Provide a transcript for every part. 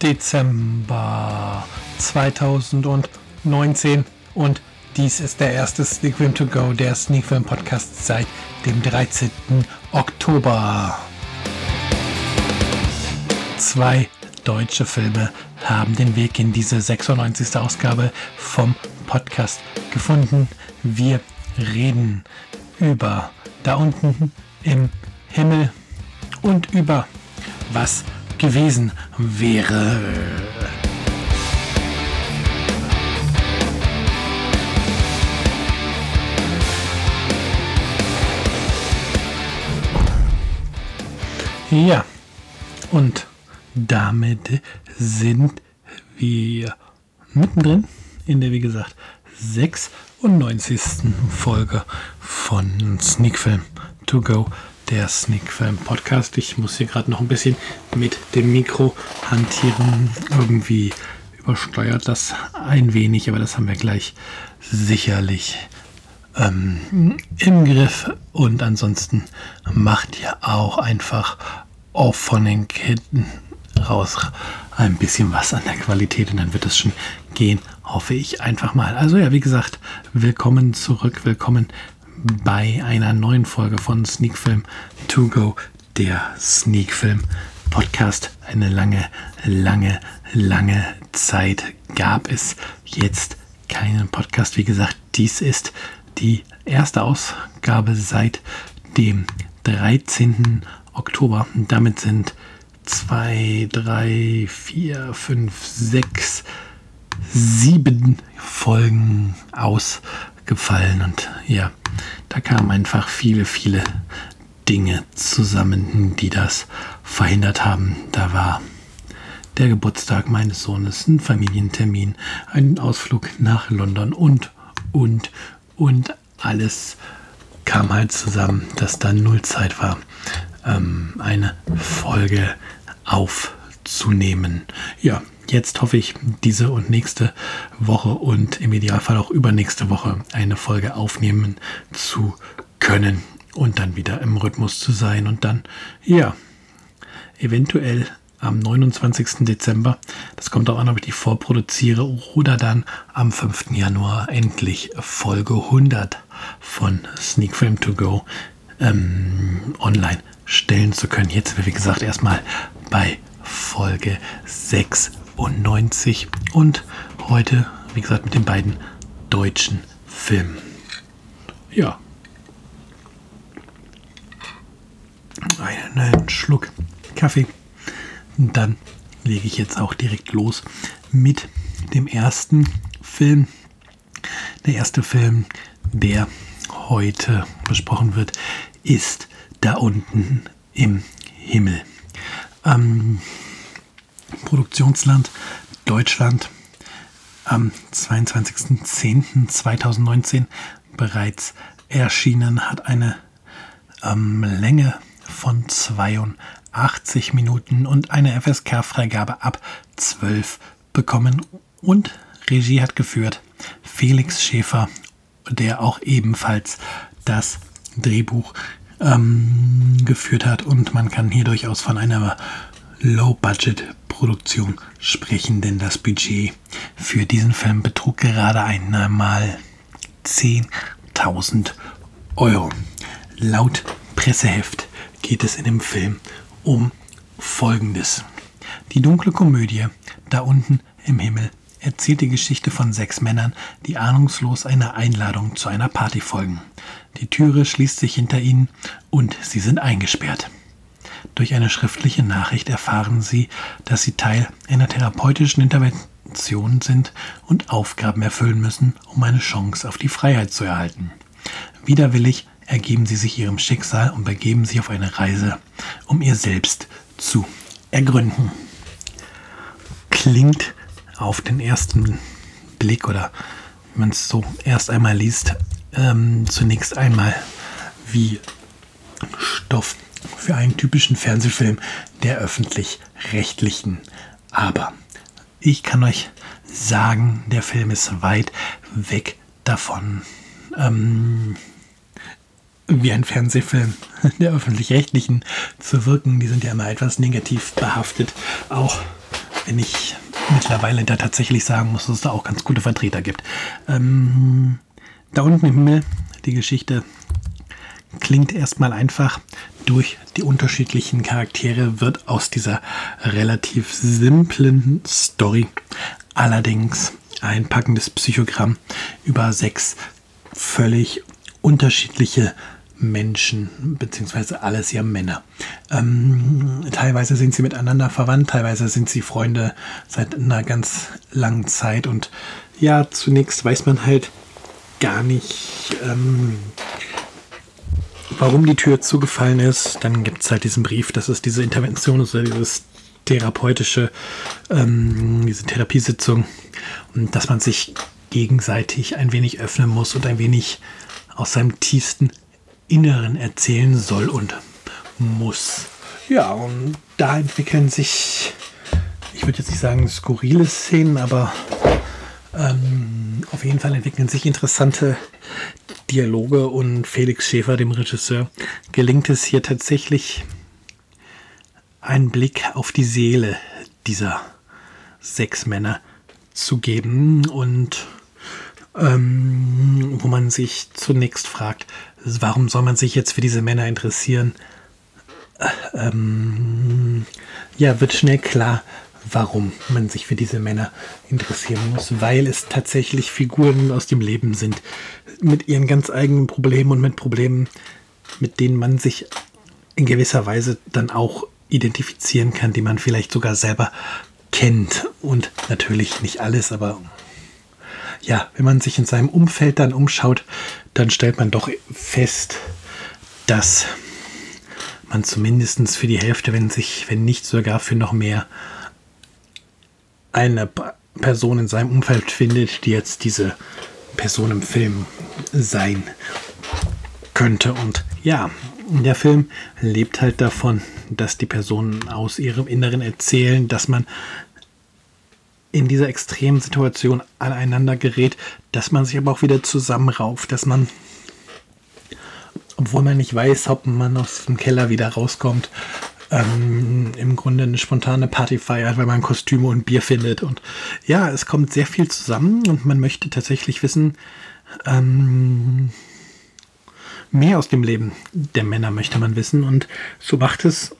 8. Dezember 2019 und dies ist der erste Sneak Film to Go, der Sneak Film Podcast seit dem 13. Oktober. Zwei deutsche Filme haben den Weg in diese 96. Ausgabe vom Podcast gefunden. Wir reden über da unten im Himmel und über was gewesen wäre. Ja, und damit sind wir mittendrin in der, wie gesagt, 96. Folge von Sneak Film to Go der Sneak Film Podcast. Ich muss hier gerade noch ein bisschen mit dem Mikro hantieren. Irgendwie übersteuert das ein wenig, aber das haben wir gleich sicherlich ähm, im Griff. Und ansonsten macht ihr auch einfach auf von den Ketten raus ein bisschen was an der Qualität und dann wird es schon gehen, hoffe ich einfach mal. Also ja, wie gesagt, willkommen zurück, willkommen bei einer neuen Folge von Sneak Film To Go, der Sneak Film Podcast. Eine lange, lange, lange Zeit gab es jetzt keinen Podcast. Wie gesagt, dies ist die erste Ausgabe seit dem 13. Oktober. damit sind zwei, drei, vier, fünf, sechs, sieben Folgen ausgefallen. Und ja, da kamen einfach viele, viele Dinge zusammen, die das verhindert haben. Da war der Geburtstag meines Sohnes, ein Familientermin, ein Ausflug nach London und, und, und alles kam halt zusammen, dass da null Zeit war, ähm, eine Folge aufzunehmen. Ja, jetzt hoffe ich, diese und nächste Woche und im Idealfall auch übernächste Woche eine Folge aufnehmen zu können und dann wieder im Rhythmus zu sein und dann, ja, eventuell am 29. Dezember, das kommt auch an, ob ich die vorproduziere oder dann am 5. Januar endlich Folge 100 von Sneak Film to Go ähm, online stellen zu können. Jetzt, wie gesagt, erstmal bei Folge 96 und heute, wie gesagt, mit den beiden deutschen Filmen. Ja. Einen Schluck Kaffee. Und dann lege ich jetzt auch direkt los mit dem ersten Film. Der erste Film, der heute besprochen wird, ist da unten im Himmel. Ähm, Produktionsland Deutschland am 22.10.2019 bereits erschienen, hat eine ähm, Länge von 82 Minuten und eine FSK-Freigabe ab 12 bekommen. Und Regie hat geführt Felix Schäfer, der auch ebenfalls das Drehbuch ähm, geführt hat. Und man kann hier durchaus von einer Low-Budget-Produktion sprechen, denn das Budget für diesen Film betrug gerade einmal 10.000 Euro. Laut Presseheft geht es in dem Film um Folgendes. Die dunkle Komödie da unten im Himmel erzählt die Geschichte von sechs Männern, die ahnungslos einer Einladung zu einer Party folgen. Die Türe schließt sich hinter ihnen und sie sind eingesperrt. Durch eine schriftliche Nachricht erfahren sie, dass sie Teil einer therapeutischen Intervention sind und Aufgaben erfüllen müssen, um eine Chance auf die Freiheit zu erhalten. Widerwillig ergeben sie sich ihrem Schicksal und begeben sich auf eine Reise, um ihr Selbst zu ergründen. Klingt auf den ersten Blick oder wenn man es so erst einmal liest, ähm, zunächst einmal wie Stoff für einen typischen Fernsehfilm der öffentlich-rechtlichen. Aber ich kann euch sagen, der Film ist weit weg davon, ähm, wie ein Fernsehfilm der öffentlich-rechtlichen zu wirken. Die sind ja immer etwas negativ behaftet. Auch wenn ich mittlerweile da tatsächlich sagen muss, dass es da auch ganz gute Vertreter gibt. Ähm, da unten im Himmel, die Geschichte klingt erstmal einfach. Durch die unterschiedlichen Charaktere wird aus dieser relativ simplen Story allerdings ein packendes Psychogramm über sechs völlig unterschiedliche Menschen, beziehungsweise alles ja Männer. Ähm, teilweise sind sie miteinander verwandt, teilweise sind sie Freunde seit einer ganz langen Zeit und ja, zunächst weiß man halt gar nicht, ähm, warum die Tür zugefallen ist. Dann gibt es halt diesen Brief, dass es diese Intervention ist dieses therapeutische, ähm, diese Therapiesitzung und dass man sich gegenseitig ein wenig öffnen muss und ein wenig aus seinem tiefsten Inneren erzählen soll und muss. Ja, und da entwickeln sich, ich würde jetzt nicht sagen skurrile Szenen, aber ähm, auf jeden Fall entwickeln sich interessante Dialoge und Felix Schäfer, dem Regisseur, gelingt es hier tatsächlich einen Blick auf die Seele dieser sechs Männer zu geben und ähm, wo man sich zunächst fragt, warum soll man sich jetzt für diese Männer interessieren? Äh, ähm, ja, wird schnell klar, warum man sich für diese Männer interessieren muss, weil es tatsächlich Figuren aus dem Leben sind, mit ihren ganz eigenen Problemen und mit Problemen, mit denen man sich in gewisser Weise dann auch identifizieren kann, die man vielleicht sogar selber kennt. Und natürlich nicht alles, aber ja, wenn man sich in seinem Umfeld dann umschaut, dann stellt man doch fest, dass man zumindest für die Hälfte, wenn sich, wenn nicht sogar für noch mehr, eine Person in seinem Umfeld findet, die jetzt diese Person im Film sein könnte. Und ja, der Film lebt halt davon, dass die Personen aus ihrem Inneren erzählen, dass man in dieser extremen Situation aneinander gerät, dass man sich aber auch wieder zusammenrauft, dass man, obwohl man nicht weiß, ob man aus dem Keller wieder rauskommt, ähm, im Grunde eine spontane Party feiert, weil man Kostüme und Bier findet. Und ja, es kommt sehr viel zusammen und man möchte tatsächlich wissen, ähm, mehr aus dem Leben der Männer möchte man wissen. Und so macht es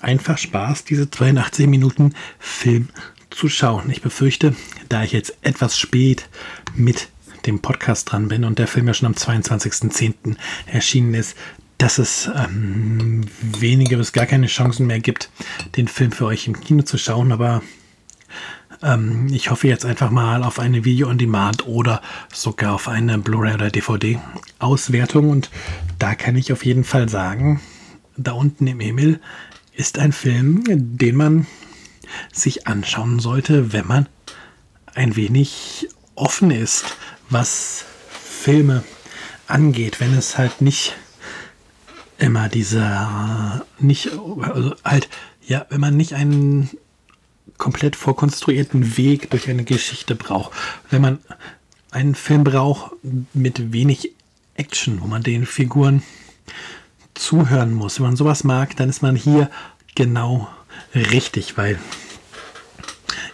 einfach Spaß, diese 82 Minuten Film zu schauen. Ich befürchte, da ich jetzt etwas spät mit dem Podcast dran bin und der Film ja schon am 22.10. erschienen ist, dass es ähm, wenige bis gar keine Chancen mehr gibt, den Film für euch im Kino zu schauen. Aber ähm, ich hoffe jetzt einfach mal auf eine Video-on-Demand oder sogar auf eine Blu-ray oder DVD-Auswertung. Und da kann ich auf jeden Fall sagen, da unten im Himmel ist ein Film, den man sich anschauen sollte, wenn man ein wenig offen ist, was Filme angeht, wenn es halt nicht immer dieser, nicht, also halt, ja, wenn man nicht einen komplett vorkonstruierten Weg durch eine Geschichte braucht, wenn man einen Film braucht mit wenig Action, wo man den Figuren zuhören muss, wenn man sowas mag, dann ist man hier genau richtig, weil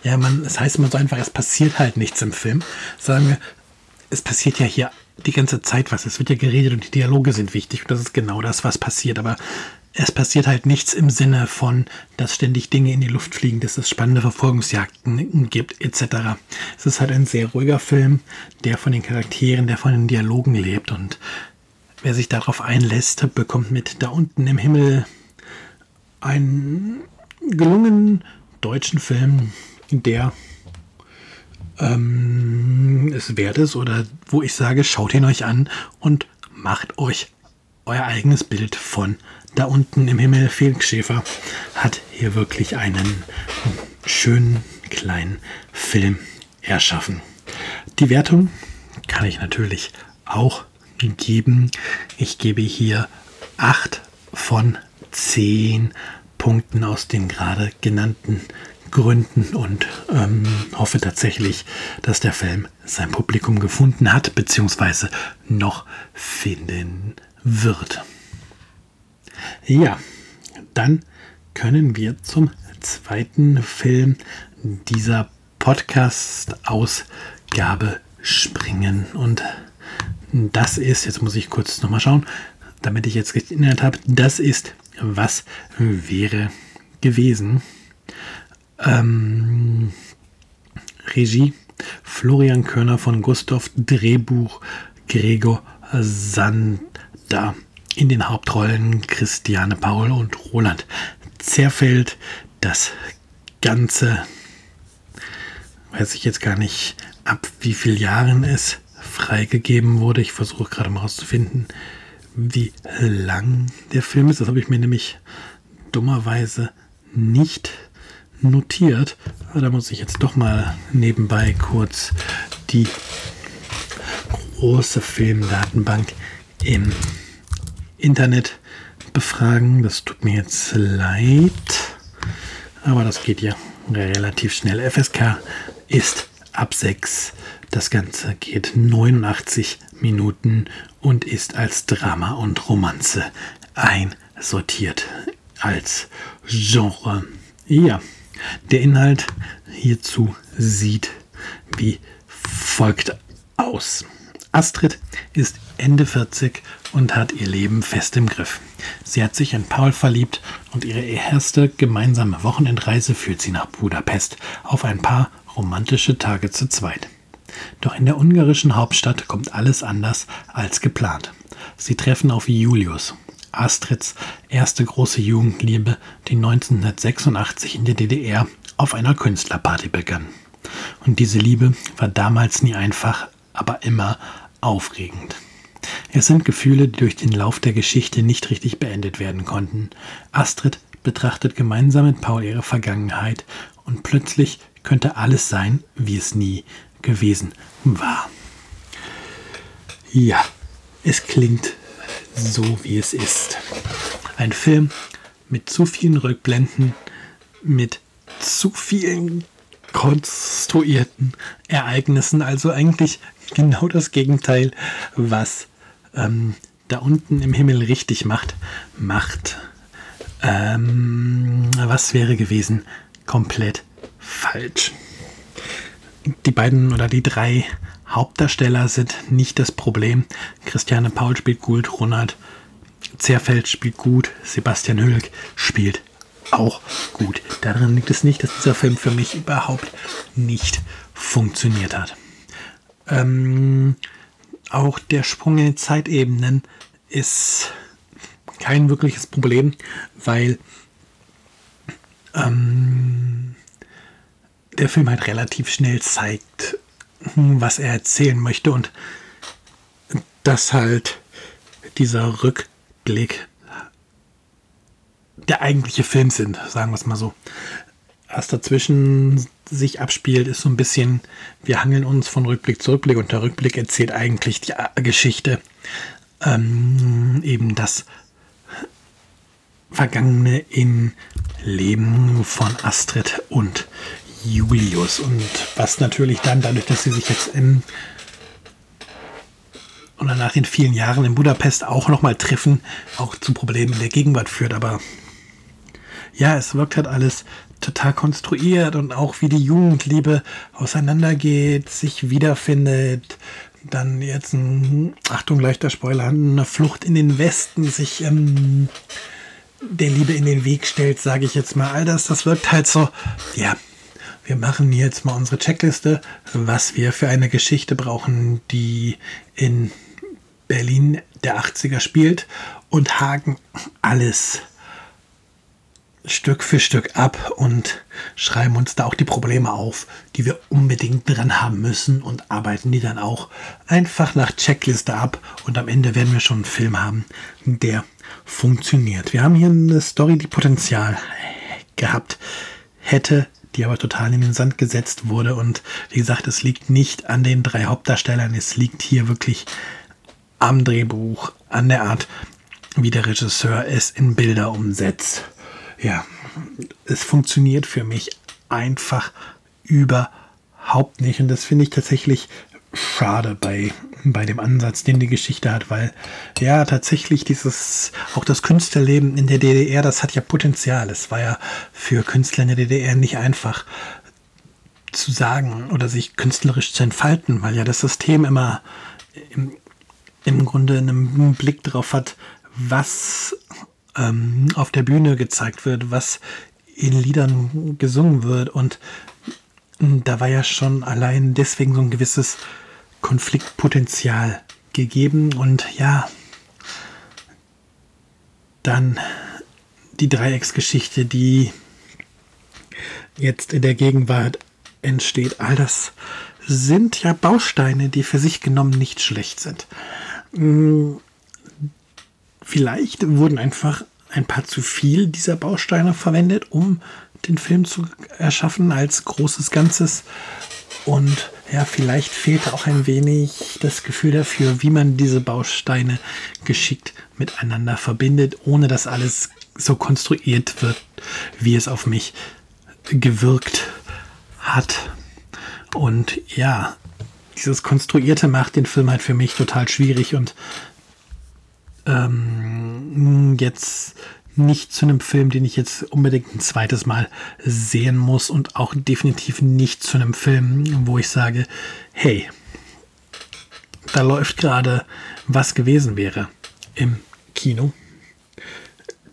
ja, man, es heißt immer so einfach, es passiert halt nichts im Film. Sagen wir, es passiert ja hier die ganze Zeit was. Es wird ja geredet und die Dialoge sind wichtig und das ist genau das, was passiert. Aber es passiert halt nichts im Sinne von, dass ständig Dinge in die Luft fliegen, dass es spannende Verfolgungsjagden gibt, etc. Es ist halt ein sehr ruhiger Film, der von den Charakteren, der von den Dialogen lebt und wer sich darauf einlässt, bekommt mit da unten im Himmel einen gelungenen deutschen Film, der ähm, es wert ist oder wo ich sage, schaut ihn euch an und macht euch euer eigenes Bild von da unten im Himmel. Felix Schäfer hat hier wirklich einen schönen kleinen Film erschaffen. Die Wertung kann ich natürlich auch geben. Ich gebe hier 8 von 10 Punkten aus den gerade genannten Gründen und ähm, hoffe tatsächlich, dass der Film sein Publikum gefunden hat, beziehungsweise noch finden wird. Ja, dann können wir zum zweiten Film dieser Podcast-Ausgabe springen. Und das ist, jetzt muss ich kurz nochmal schauen, damit ich jetzt richtig Inhalt habe, das ist, was wäre gewesen. Ähm, Regie Florian Körner von Gustav, Drehbuch Gregor Sander. In den Hauptrollen Christiane Paul und Roland Zerfeld. Das Ganze weiß ich jetzt gar nicht, ab wie vielen Jahren es freigegeben wurde. Ich versuche gerade mal herauszufinden, wie lang der Film ist. Das habe ich mir nämlich dummerweise nicht notiert. Da muss ich jetzt doch mal nebenbei kurz die große Filmdatenbank im Internet befragen. Das tut mir jetzt leid. Aber das geht ja relativ schnell. FSK ist ab 6. Das Ganze geht 89 Minuten und ist als Drama und Romanze einsortiert als Genre. Ja, der Inhalt hierzu sieht wie folgt aus. Astrid ist Ende 40 und hat ihr Leben fest im Griff. Sie hat sich in Paul verliebt und ihre erste gemeinsame Wochenendreise führt sie nach Budapest auf ein paar romantische Tage zu zweit. Doch in der ungarischen Hauptstadt kommt alles anders als geplant. Sie treffen auf Julius, Astrids erste große Jugendliebe, die 1986 in der DDR auf einer Künstlerparty begann. Und diese Liebe war damals nie einfach, aber immer aufregend. Es sind Gefühle, die durch den Lauf der Geschichte nicht richtig beendet werden konnten. Astrid betrachtet gemeinsam mit Paul ihre Vergangenheit und plötzlich könnte alles sein, wie es nie gewesen war. Ja, es klingt so, wie es ist. Ein Film mit zu vielen Rückblenden, mit zu vielen konstruierten Ereignissen, also eigentlich genau das Gegenteil, was ähm, da unten im Himmel richtig macht, macht. Ähm, was wäre gewesen? Komplett falsch. Die beiden oder die drei Hauptdarsteller sind nicht das Problem. Christiane Paul spielt gut, Ronald Zerfeld spielt gut, Sebastian Hülk spielt auch gut. Daran liegt es nicht, dass dieser Film für mich überhaupt nicht funktioniert hat. Ähm, auch der Sprung in Zeitebenen ist kein wirkliches Problem, weil ähm, der Film halt relativ schnell zeigt, was er erzählen möchte und dass halt dieser Rückblick der eigentliche Film sind, sagen wir es mal so. Was dazwischen sich abspielt, ist so ein bisschen, wir hangeln uns von Rückblick zu Rückblick und der Rückblick erzählt eigentlich die Geschichte, ähm, eben das Vergangene im Leben von Astrid und Julius. Und was natürlich dann, dadurch, dass sie sich jetzt in oder nach den vielen Jahren in Budapest auch nochmal treffen, auch zu Problemen in der Gegenwart führt. Aber ja, es wirkt halt alles total konstruiert und auch wie die Jugendliebe auseinandergeht, sich wiederfindet. Dann jetzt ein, Achtung, leichter Spoiler, eine Flucht in den Westen, sich ähm, der Liebe in den Weg stellt, sage ich jetzt mal. All das, das wirkt halt so, ja, wir machen jetzt mal unsere Checkliste, was wir für eine Geschichte brauchen, die in Berlin der 80er spielt und haken alles Stück für Stück ab und schreiben uns da auch die Probleme auf, die wir unbedingt dran haben müssen und arbeiten die dann auch einfach nach Checkliste ab und am Ende werden wir schon einen Film haben, der funktioniert. Wir haben hier eine Story, die Potenzial gehabt hätte, die aber total in den Sand gesetzt wurde. Und wie gesagt, es liegt nicht an den drei Hauptdarstellern, es liegt hier wirklich am Drehbuch, an der Art, wie der Regisseur es in Bilder umsetzt. Ja, es funktioniert für mich einfach überhaupt nicht. Und das finde ich tatsächlich schade bei, bei dem Ansatz, den die Geschichte hat, weil ja tatsächlich dieses, auch das Künstlerleben in der DDR, das hat ja Potenzial. Es war ja für Künstler in der DDR nicht einfach, zu sagen oder sich künstlerisch zu entfalten, weil ja das System immer im, im Grunde einen Blick darauf hat, was ähm, auf der Bühne gezeigt wird, was in Liedern gesungen wird. Und da war ja schon allein deswegen so ein gewisses Konfliktpotenzial gegeben. Und ja, dann die Dreiecksgeschichte, die jetzt in der Gegenwart entsteht. All das sind ja Bausteine, die für sich genommen nicht schlecht sind. Hm, vielleicht wurden einfach ein paar zu viel dieser Bausteine verwendet, um den Film zu erschaffen als großes Ganzes. Und ja, vielleicht fehlte auch ein wenig das Gefühl dafür, wie man diese Bausteine geschickt miteinander verbindet, ohne dass alles so konstruiert wird, wie es auf mich gewirkt hat. Und ja, dieses Konstruierte macht den Film halt für mich total schwierig und ähm, jetzt nicht zu einem Film, den ich jetzt unbedingt ein zweites Mal sehen muss und auch definitiv nicht zu einem Film, wo ich sage, hey, da läuft gerade was gewesen wäre im Kino.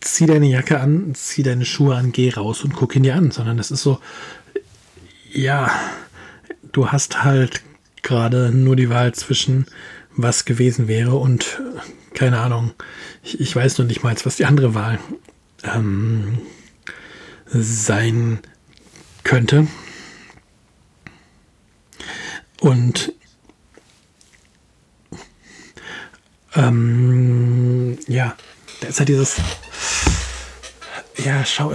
Zieh deine Jacke an, zieh deine Schuhe an, geh raus und guck ihn dir an, sondern das ist so, ja, du hast halt gerade nur die Wahl zwischen was gewesen wäre und keine Ahnung, ich, ich weiß noch nicht mal, was die andere Wahl ähm, sein könnte. Und ähm, ja, da ist halt dieses, ja, schau,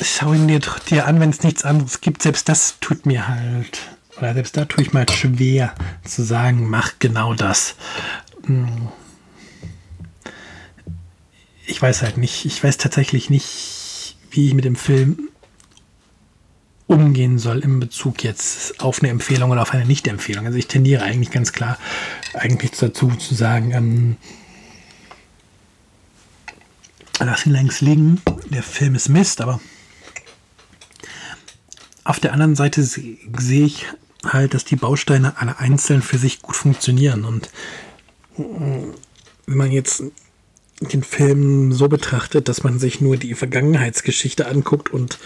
schau ihn dir, dir an, wenn es nichts anderes gibt. Selbst das tut mir halt, oder selbst da tue ich mal schwer zu sagen, mach genau das. Hm ich weiß halt nicht, ich weiß tatsächlich nicht, wie ich mit dem Film umgehen soll in Bezug jetzt auf eine Empfehlung oder auf eine Nicht-Empfehlung. Also ich tendiere eigentlich ganz klar eigentlich dazu zu sagen, ähm, lass ihn längst liegen, der Film ist Mist, aber auf der anderen Seite sehe ich halt, dass die Bausteine alle einzeln für sich gut funktionieren. Und äh, wenn man jetzt den Film so betrachtet, dass man sich nur die Vergangenheitsgeschichte anguckt und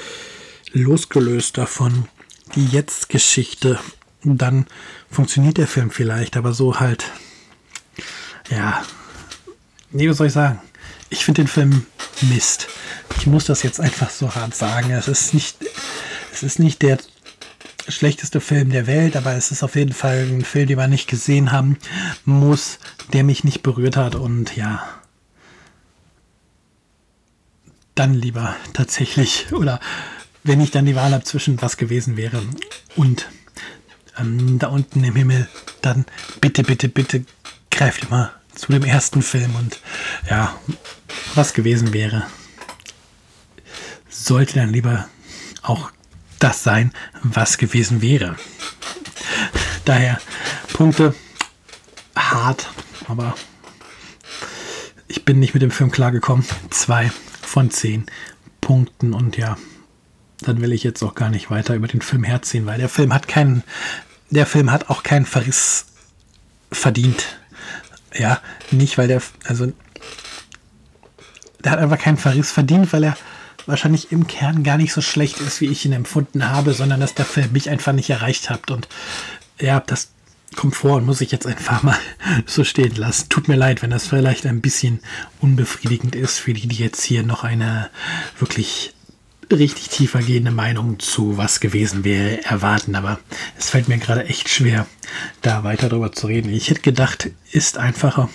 losgelöst davon die Jetzt-Geschichte, dann funktioniert der Film vielleicht, aber so halt, ja, nee, was soll ich sagen? Ich finde den Film Mist. Ich muss das jetzt einfach so hart sagen. Es ist nicht, es ist nicht der schlechteste Film der Welt, aber es ist auf jeden Fall ein Film, den man nicht gesehen haben muss, der mich nicht berührt hat und ja, dann lieber tatsächlich oder wenn ich dann die Wahl habe zwischen was gewesen wäre und ähm, da unten im Himmel, dann bitte, bitte, bitte greift immer zu dem ersten Film und ja, was gewesen wäre, sollte dann lieber auch das sein, was gewesen wäre. Daher Punkte hart, aber ich bin nicht mit dem Film klargekommen. Zwei von 10 Punkten. Und ja, dann will ich jetzt auch gar nicht weiter über den Film herziehen, weil der Film hat keinen, der Film hat auch keinen Verriss verdient. Ja, nicht weil der, also der hat einfach keinen Verriss verdient, weil er wahrscheinlich im Kern gar nicht so schlecht ist, wie ich ihn empfunden habe, sondern dass der Film mich einfach nicht erreicht hat. Und ja, das Komfort muss ich jetzt einfach mal so stehen lassen. Tut mir leid, wenn das vielleicht ein bisschen unbefriedigend ist für die, die jetzt hier noch eine wirklich richtig tiefer gehende Meinung zu was gewesen wäre erwarten, aber es fällt mir gerade echt schwer, da weiter drüber zu reden. Ich hätte gedacht, ist einfacher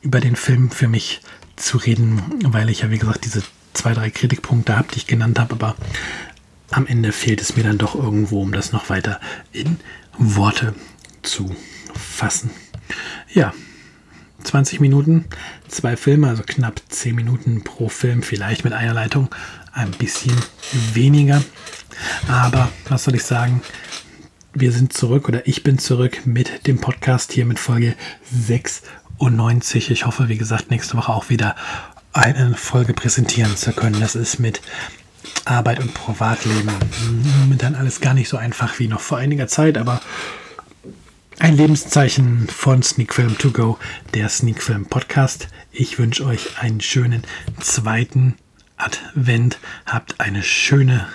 über den Film für mich zu reden, weil ich ja wie gesagt diese zwei, drei Kritikpunkte habe, die ich genannt habe, aber am Ende fehlt es mir dann doch irgendwo, um das noch weiter in Worte zu fassen. Ja, 20 Minuten, zwei Filme, also knapp 10 Minuten pro Film, vielleicht mit einer Leitung ein bisschen weniger. Aber was soll ich sagen? Wir sind zurück oder ich bin zurück mit dem Podcast hier mit Folge 96. Ich hoffe, wie gesagt, nächste Woche auch wieder eine Folge präsentieren zu können. Das ist mit Arbeit und Privatleben. Momentan alles gar nicht so einfach wie noch vor einiger Zeit, aber ein Lebenszeichen von Sneakfilm to go, der Sneakfilm Podcast. Ich wünsche euch einen schönen zweiten Advent. Habt eine schöne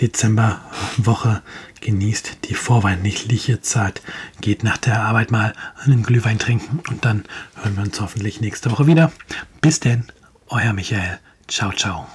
Dezemberwoche. Genießt die vorweihnachtliche Zeit. Geht nach der Arbeit mal einen Glühwein trinken und dann hören wir uns hoffentlich nächste Woche wieder. Bis denn, euer Michael. Ciao, ciao.